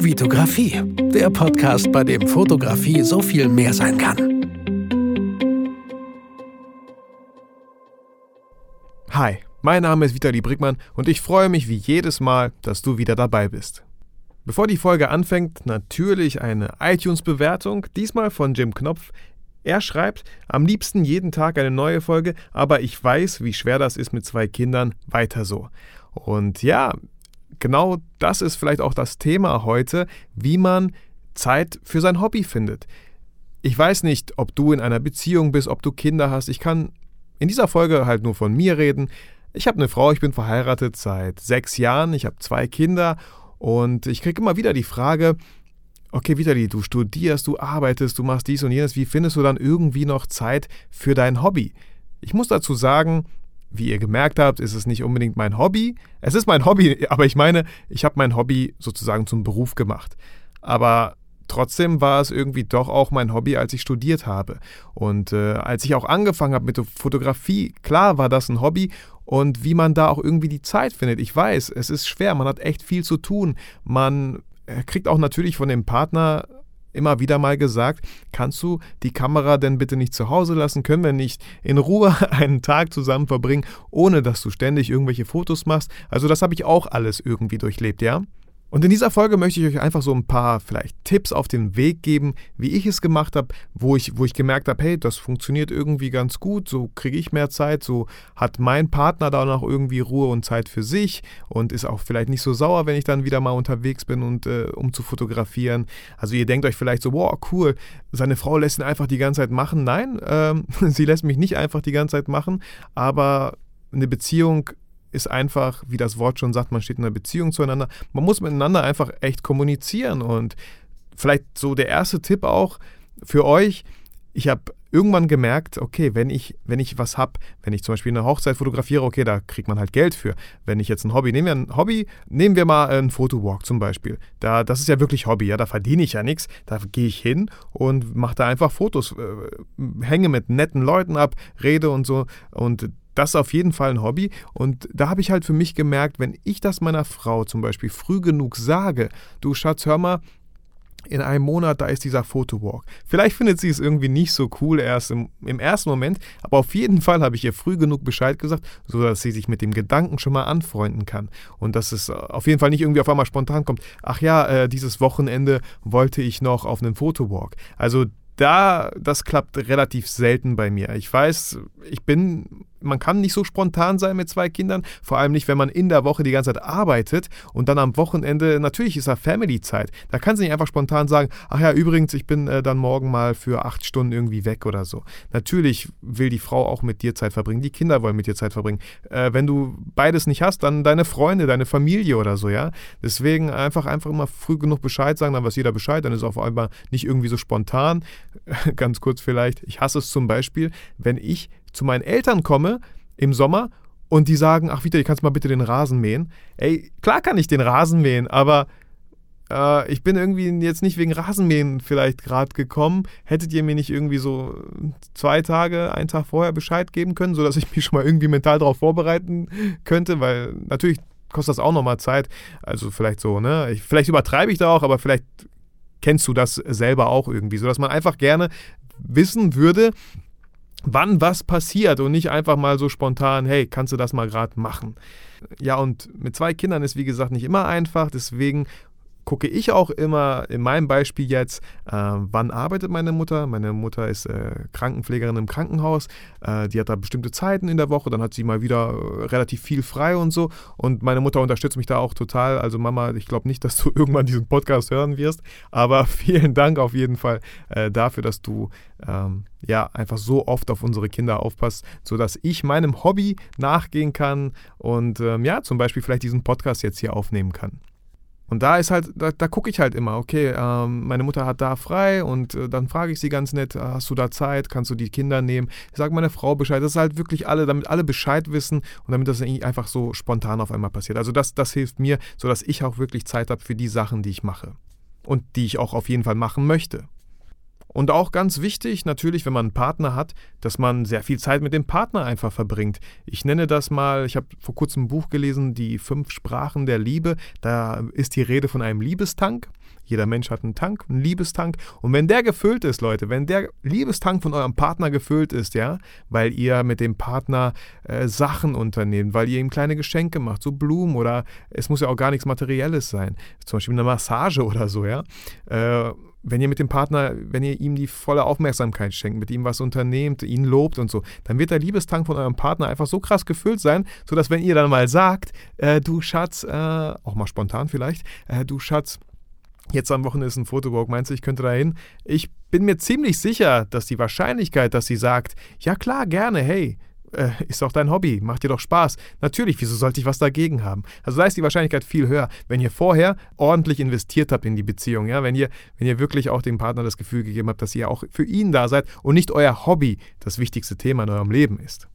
Vitografie, der Podcast, bei dem Fotografie so viel mehr sein kann. Hi, mein Name ist Vitali Brickmann und ich freue mich wie jedes Mal, dass du wieder dabei bist. Bevor die Folge anfängt, natürlich eine iTunes-Bewertung, diesmal von Jim Knopf. Er schreibt, am liebsten jeden Tag eine neue Folge, aber ich weiß, wie schwer das ist mit zwei Kindern, weiter so. Und ja, genau das ist vielleicht auch das Thema heute, wie man Zeit für sein Hobby findet. Ich weiß nicht, ob du in einer Beziehung bist, ob du Kinder hast. Ich kann in dieser Folge halt nur von mir reden. Ich habe eine Frau, ich bin verheiratet seit sechs Jahren, ich habe zwei Kinder und ich kriege immer wieder die Frage, okay, Vitali, du studierst, du arbeitest, du machst dies und jenes, wie findest du dann irgendwie noch Zeit für dein Hobby? Ich muss dazu sagen, wie ihr gemerkt habt, ist es nicht unbedingt mein Hobby. Es ist mein Hobby, aber ich meine, ich habe mein Hobby sozusagen zum Beruf gemacht. Aber trotzdem war es irgendwie doch auch mein Hobby, als ich studiert habe. Und äh, als ich auch angefangen habe mit der Fotografie, klar war das ein Hobby. Und wie man da auch irgendwie die Zeit findet. Ich weiß, es ist schwer, man hat echt viel zu tun. Man äh, kriegt auch natürlich von dem Partner immer wieder mal gesagt, kannst du die Kamera denn bitte nicht zu Hause lassen? Können wir nicht in Ruhe einen Tag zusammen verbringen, ohne dass du ständig irgendwelche Fotos machst? Also das habe ich auch alles irgendwie durchlebt, ja? Und in dieser Folge möchte ich euch einfach so ein paar vielleicht Tipps auf den Weg geben, wie ich es gemacht habe, wo ich, wo ich gemerkt habe, hey, das funktioniert irgendwie ganz gut, so kriege ich mehr Zeit, so hat mein Partner da noch irgendwie Ruhe und Zeit für sich und ist auch vielleicht nicht so sauer, wenn ich dann wieder mal unterwegs bin und äh, um zu fotografieren. Also ihr denkt euch vielleicht so, wow, cool, seine Frau lässt ihn einfach die ganze Zeit machen. Nein, ähm, sie lässt mich nicht einfach die ganze Zeit machen, aber eine Beziehung ist einfach, wie das Wort schon sagt, man steht in einer Beziehung zueinander. Man muss miteinander einfach echt kommunizieren. Und vielleicht so der erste Tipp auch für euch. Ich habe irgendwann gemerkt, okay, wenn ich, wenn ich was habe, wenn ich zum Beispiel eine Hochzeit fotografiere, okay, da kriegt man halt Geld für. Wenn ich jetzt ein Hobby, nehmen wir ein Hobby, nehmen wir mal einen Fotowalk zum Beispiel. Da, das ist ja wirklich Hobby, ja, da verdiene ich ja nichts. Da gehe ich hin und mache da einfach Fotos, äh, hänge mit netten Leuten ab, rede und so. Und das ist auf jeden Fall ein Hobby. Und da habe ich halt für mich gemerkt, wenn ich das meiner Frau zum Beispiel früh genug sage, du Schatz, hör mal, in einem Monat, da ist dieser Fotowalk. Vielleicht findet sie es irgendwie nicht so cool erst im, im, ersten Moment, aber auf jeden Fall habe ich ihr früh genug Bescheid gesagt, sodass sie sich mit dem Gedanken schon mal anfreunden kann. Und dass es auf jeden Fall nicht irgendwie auf einmal spontan kommt, ach ja, äh, dieses Wochenende wollte ich noch auf einen Fotowalk. Also da, das klappt relativ selten bei mir. Ich weiß, ich bin man kann nicht so spontan sein mit zwei Kindern, vor allem nicht, wenn man in der Woche die ganze Zeit arbeitet und dann am Wochenende, natürlich ist da Family-Zeit. Da kann sie nicht einfach spontan sagen, ach ja, übrigens, ich bin äh, dann morgen mal für acht Stunden irgendwie weg oder so. Natürlich will die Frau auch mit dir Zeit verbringen, die Kinder wollen mit dir Zeit verbringen. Äh, wenn du beides nicht hast, dann deine Freunde, deine Familie oder so, ja. Deswegen einfach, einfach immer früh genug Bescheid sagen, dann weiß jeder Bescheid, dann ist auf einmal nicht irgendwie so spontan. Ganz kurz vielleicht, ich hasse es zum Beispiel, wenn ich zu meinen Eltern komme im Sommer und die sagen, ach Vita, kannst du mal bitte den Rasen mähen. Ey, klar kann ich den Rasen mähen, aber äh, ich bin irgendwie jetzt nicht wegen Rasenmähen vielleicht gerade gekommen. Hättet ihr mir nicht irgendwie so zwei Tage, einen Tag vorher Bescheid geben können, sodass ich mich schon mal irgendwie mental darauf vorbereiten könnte, weil natürlich kostet das auch nochmal Zeit. Also vielleicht so, ne? Ich, vielleicht übertreibe ich da auch, aber vielleicht kennst du das selber auch irgendwie, sodass man einfach gerne wissen würde, wann was passiert und nicht einfach mal so spontan, hey, kannst du das mal gerade machen? Ja, und mit zwei Kindern ist wie gesagt nicht immer einfach, deswegen gucke ich auch immer in meinem Beispiel jetzt, äh, wann arbeitet meine Mutter. Meine Mutter ist äh, Krankenpflegerin im Krankenhaus. Äh, die hat da bestimmte Zeiten in der Woche. Dann hat sie mal wieder äh, relativ viel frei und so. Und meine Mutter unterstützt mich da auch total. Also Mama, ich glaube nicht, dass du irgendwann diesen Podcast hören wirst. Aber vielen Dank auf jeden Fall äh, dafür, dass du ähm, ja einfach so oft auf unsere Kinder aufpasst, sodass ich meinem Hobby nachgehen kann und ähm, ja, zum Beispiel vielleicht diesen Podcast jetzt hier aufnehmen kann. Und da ist halt, da, da gucke ich halt immer, okay, ähm, meine Mutter hat da frei und äh, dann frage ich sie ganz nett, äh, hast du da Zeit, kannst du die Kinder nehmen? Ich sage meiner Frau Bescheid, das ist halt wirklich alle, damit alle Bescheid wissen und damit das einfach so spontan auf einmal passiert. Also das, das hilft mir, sodass ich auch wirklich Zeit habe für die Sachen, die ich mache und die ich auch auf jeden Fall machen möchte. Und auch ganz wichtig natürlich, wenn man einen Partner hat, dass man sehr viel Zeit mit dem Partner einfach verbringt. Ich nenne das mal, ich habe vor kurzem ein Buch gelesen, die fünf Sprachen der Liebe. Da ist die Rede von einem Liebestank. Jeder Mensch hat einen Tank, einen Liebestank. Und wenn der gefüllt ist, Leute, wenn der Liebestank von eurem Partner gefüllt ist, ja, weil ihr mit dem Partner äh, Sachen unternehmt, weil ihr ihm kleine Geschenke macht, so Blumen oder es muss ja auch gar nichts Materielles sein, zum Beispiel eine Massage oder so, ja. Äh, wenn ihr mit dem Partner, wenn ihr ihm die volle Aufmerksamkeit schenkt, mit ihm was unternehmt, ihn lobt und so, dann wird der Liebestank von eurem Partner einfach so krass gefüllt sein, sodass wenn ihr dann mal sagt, äh, du Schatz, äh, auch mal spontan vielleicht, äh, du Schatz, Jetzt am Wochenende ist ein Fotowalk. Meinst du, ich könnte da hin? Ich bin mir ziemlich sicher, dass die Wahrscheinlichkeit, dass sie sagt, ja klar, gerne, hey, äh, ist doch dein Hobby, macht dir doch Spaß. Natürlich, wieso sollte ich was dagegen haben? Also da ist die Wahrscheinlichkeit viel höher, wenn ihr vorher ordentlich investiert habt in die Beziehung, ja, wenn ihr, wenn ihr wirklich auch dem Partner das Gefühl gegeben habt, dass ihr auch für ihn da seid und nicht euer Hobby das wichtigste Thema in eurem Leben ist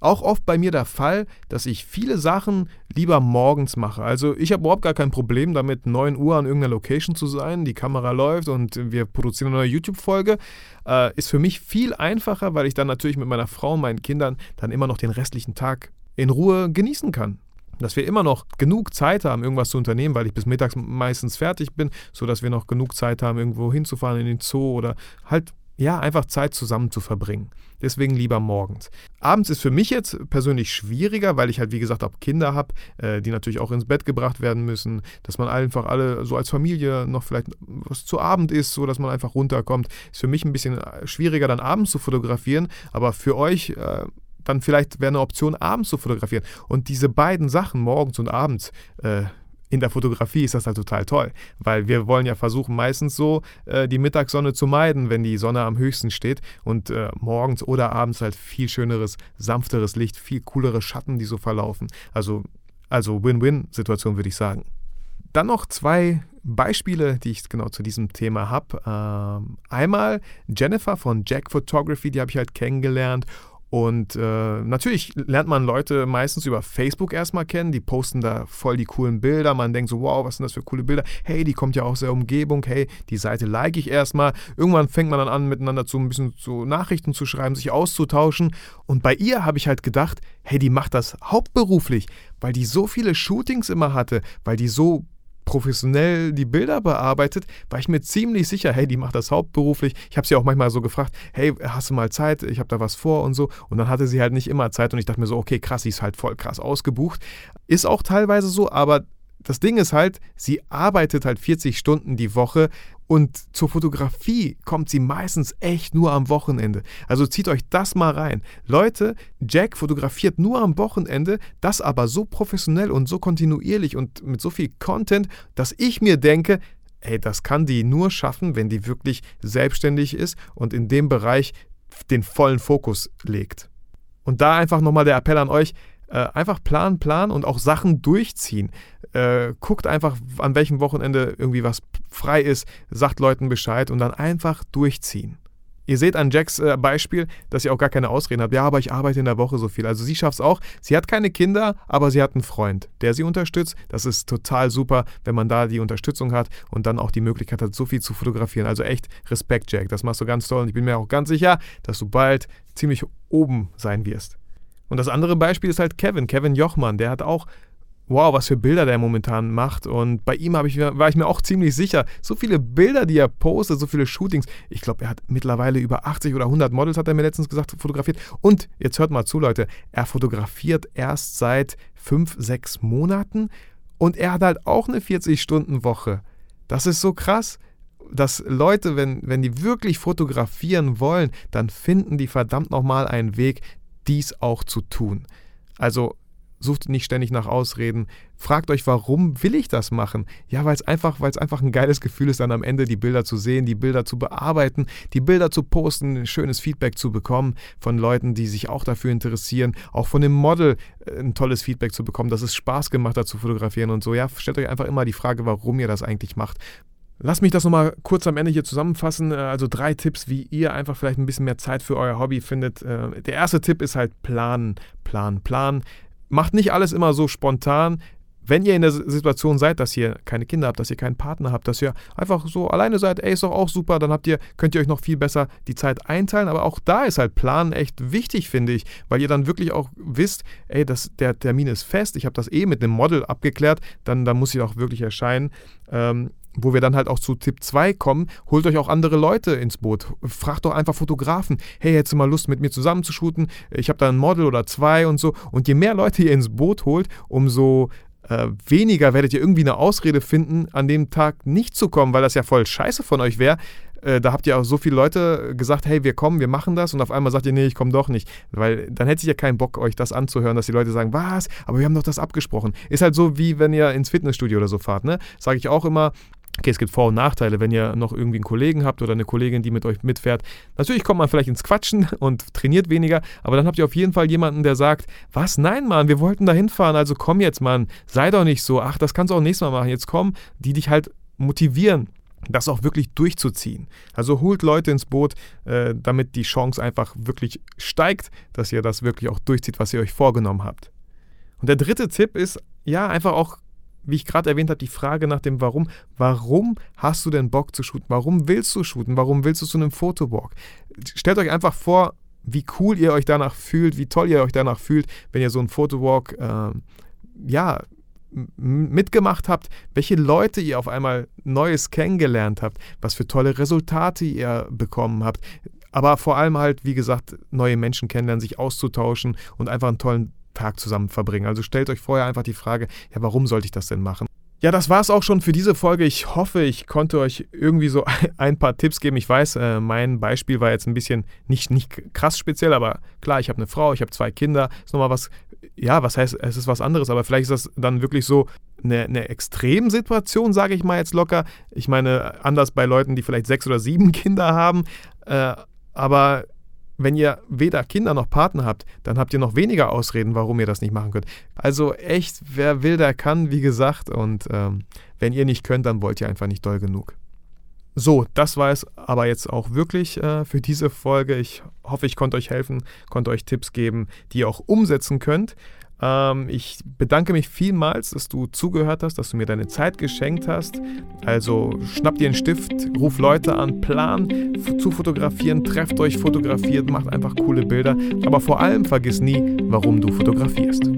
auch oft bei mir der Fall, dass ich viele Sachen lieber morgens mache. Also ich habe überhaupt gar kein Problem damit, 9 Uhr an irgendeiner Location zu sein, die Kamera läuft und wir produzieren eine neue YouTube-Folge. Äh, ist für mich viel einfacher, weil ich dann natürlich mit meiner Frau und meinen Kindern dann immer noch den restlichen Tag in Ruhe genießen kann dass wir immer noch genug Zeit haben, irgendwas zu unternehmen, weil ich bis mittags meistens fertig bin, sodass wir noch genug Zeit haben, irgendwo hinzufahren in den Zoo oder halt ja, einfach Zeit zusammen zu verbringen. Deswegen lieber morgens. Abends ist für mich jetzt persönlich schwieriger, weil ich halt, wie gesagt, auch Kinder habe, äh, die natürlich auch ins Bett gebracht werden müssen, dass man einfach alle so als Familie noch vielleicht was zu Abend isst, so dass man einfach runterkommt. Ist für mich ein bisschen schwieriger, dann abends zu fotografieren, aber für euch. Äh, dann vielleicht wäre eine Option, abends zu fotografieren. Und diese beiden Sachen, morgens und abends, äh, in der Fotografie ist das halt total toll, weil wir wollen ja versuchen, meistens so äh, die Mittagssonne zu meiden, wenn die Sonne am höchsten steht und äh, morgens oder abends halt viel schöneres, sanfteres Licht, viel coolere Schatten, die so verlaufen. Also, also Win-Win-Situation würde ich sagen. Dann noch zwei Beispiele, die ich genau zu diesem Thema habe. Ähm, einmal Jennifer von Jack Photography, die habe ich halt kennengelernt und äh, natürlich lernt man Leute meistens über Facebook erstmal kennen, die posten da voll die coolen Bilder. Man denkt so, wow, was sind das für coole Bilder? Hey, die kommt ja aus der Umgebung, hey, die Seite like ich erstmal. Irgendwann fängt man dann an, miteinander zu ein bisschen so Nachrichten zu schreiben, sich auszutauschen. Und bei ihr habe ich halt gedacht, hey, die macht das hauptberuflich, weil die so viele Shootings immer hatte, weil die so professionell die Bilder bearbeitet, war ich mir ziemlich sicher, hey, die macht das hauptberuflich. Ich habe sie auch manchmal so gefragt, hey, hast du mal Zeit? Ich habe da was vor und so. Und dann hatte sie halt nicht immer Zeit und ich dachte mir so, okay, krass, sie ist halt voll krass ausgebucht. Ist auch teilweise so, aber das Ding ist halt, sie arbeitet halt 40 Stunden die Woche und zur Fotografie kommt sie meistens echt nur am Wochenende. Also zieht euch das mal rein. Leute, Jack fotografiert nur am Wochenende, das aber so professionell und so kontinuierlich und mit so viel Content, dass ich mir denke, ey, das kann die nur schaffen, wenn die wirklich selbstständig ist und in dem Bereich den vollen Fokus legt. Und da einfach nochmal der Appell an euch, äh, einfach planen, planen und auch Sachen durchziehen. Äh, guckt einfach, an welchem Wochenende irgendwie was frei ist, sagt Leuten Bescheid und dann einfach durchziehen. Ihr seht an Jacks äh, Beispiel, dass sie auch gar keine Ausreden hat. Ja, aber ich arbeite in der Woche so viel. Also sie schafft es auch. Sie hat keine Kinder, aber sie hat einen Freund, der sie unterstützt. Das ist total super, wenn man da die Unterstützung hat und dann auch die Möglichkeit hat, so viel zu fotografieren. Also echt Respekt, Jack. Das machst du ganz toll und ich bin mir auch ganz sicher, dass du bald ziemlich oben sein wirst. Und das andere Beispiel ist halt Kevin, Kevin Jochmann, der hat auch wow, was für Bilder der momentan macht. Und bei ihm ich, war ich mir auch ziemlich sicher, so viele Bilder, die er postet, so viele Shootings. Ich glaube, er hat mittlerweile über 80 oder 100 Models, hat er mir letztens gesagt, fotografiert. Und jetzt hört mal zu, Leute, er fotografiert erst seit fünf, sechs Monaten und er hat halt auch eine 40-Stunden-Woche. Das ist so krass dass Leute, wenn, wenn die wirklich fotografieren wollen, dann finden die verdammt nochmal einen Weg, dies auch zu tun. Also sucht nicht ständig nach Ausreden. Fragt euch, warum will ich das machen? Ja, weil es einfach, einfach ein geiles Gefühl ist, dann am Ende die Bilder zu sehen, die Bilder zu bearbeiten, die Bilder zu posten, schönes Feedback zu bekommen von Leuten, die sich auch dafür interessieren, auch von dem Model äh, ein tolles Feedback zu bekommen, dass es Spaß gemacht hat zu fotografieren und so. Ja, stellt euch einfach immer die Frage, warum ihr das eigentlich macht. Lass mich das nochmal kurz am Ende hier zusammenfassen. Äh, also drei Tipps, wie ihr einfach vielleicht ein bisschen mehr Zeit für euer Hobby findet. Äh, der erste Tipp ist halt planen, planen, planen. Macht nicht alles immer so spontan. wenn ihr in der Situation seid, dass ihr keine Kinder habt, dass ihr keinen Partner habt, dass ihr einfach so alleine seid, ey, ist doch auch super, dann habt ihr, könnt ihr euch noch viel besser die Zeit einteilen. Aber auch da ist halt Planen echt wichtig, finde ich, weil ihr dann wirklich auch wisst, ey, das, der Termin ist fest, ich habe das eh mit einem Model abgeklärt, dann, dann muss ich auch wirklich erscheinen. Ähm, wo wir dann halt auch zu Tipp 2 kommen, holt euch auch andere Leute ins Boot. Fragt doch einfach Fotografen, hey, hättest du mal Lust mit mir zusammen zu shooten? Ich habe da ein Model oder zwei und so. Und je mehr Leute ihr ins Boot holt, umso äh, weniger werdet ihr irgendwie eine Ausrede finden, an dem Tag nicht zu kommen, weil das ja voll scheiße von euch wäre. Äh, da habt ihr auch so viele Leute gesagt, hey, wir kommen, wir machen das und auf einmal sagt ihr, nee, ich komme doch nicht. Weil dann hätte ich ja keinen Bock, euch das anzuhören, dass die Leute sagen, was? Aber wir haben doch das abgesprochen. Ist halt so, wie wenn ihr ins Fitnessstudio oder so fahrt, ne? Sage ich auch immer, Okay, es gibt Vor- und Nachteile, wenn ihr noch irgendwie einen Kollegen habt oder eine Kollegin, die mit euch mitfährt. Natürlich kommt man vielleicht ins Quatschen und trainiert weniger, aber dann habt ihr auf jeden Fall jemanden, der sagt, was, nein, Mann, wir wollten da hinfahren, also komm jetzt, Mann, sei doch nicht so, ach, das kannst du auch nächstes Mal machen, jetzt komm, die dich halt motivieren, das auch wirklich durchzuziehen. Also holt Leute ins Boot, äh, damit die Chance einfach wirklich steigt, dass ihr das wirklich auch durchzieht, was ihr euch vorgenommen habt. Und der dritte Tipp ist, ja, einfach auch wie ich gerade erwähnt habe, die Frage nach dem Warum. Warum hast du denn Bock zu shooten? Warum willst du shooten? Warum willst du zu einem Fotowalk? Stellt euch einfach vor, wie cool ihr euch danach fühlt, wie toll ihr euch danach fühlt, wenn ihr so einen Fotowalk, äh, ja, mitgemacht habt, welche Leute ihr auf einmal Neues kennengelernt habt, was für tolle Resultate ihr bekommen habt. Aber vor allem halt, wie gesagt, neue Menschen kennenlernen, sich auszutauschen und einfach einen tollen Tag zusammen verbringen. Also stellt euch vorher einfach die Frage, ja, warum sollte ich das denn machen? Ja, das war es auch schon für diese Folge. Ich hoffe, ich konnte euch irgendwie so ein paar Tipps geben. Ich weiß, äh, mein Beispiel war jetzt ein bisschen nicht, nicht krass speziell, aber klar, ich habe eine Frau, ich habe zwei Kinder. Ist nochmal was, ja, was heißt, es ist was anderes, aber vielleicht ist das dann wirklich so eine, eine Extremsituation, sage ich mal jetzt locker. Ich meine, anders bei Leuten, die vielleicht sechs oder sieben Kinder haben. Äh, aber wenn ihr weder Kinder noch Partner habt, dann habt ihr noch weniger Ausreden, warum ihr das nicht machen könnt. Also echt, wer will, der kann, wie gesagt. Und ähm, wenn ihr nicht könnt, dann wollt ihr einfach nicht doll genug. So, das war es aber jetzt auch wirklich äh, für diese Folge. Ich hoffe, ich konnte euch helfen, konnte euch Tipps geben, die ihr auch umsetzen könnt. Ähm, ich bedanke mich vielmals, dass du zugehört hast, dass du mir deine Zeit geschenkt hast. Also schnapp dir einen Stift, ruf Leute an, plan zu fotografieren, trefft euch, fotografiert, macht einfach coole Bilder. Aber vor allem vergiss nie, warum du fotografierst.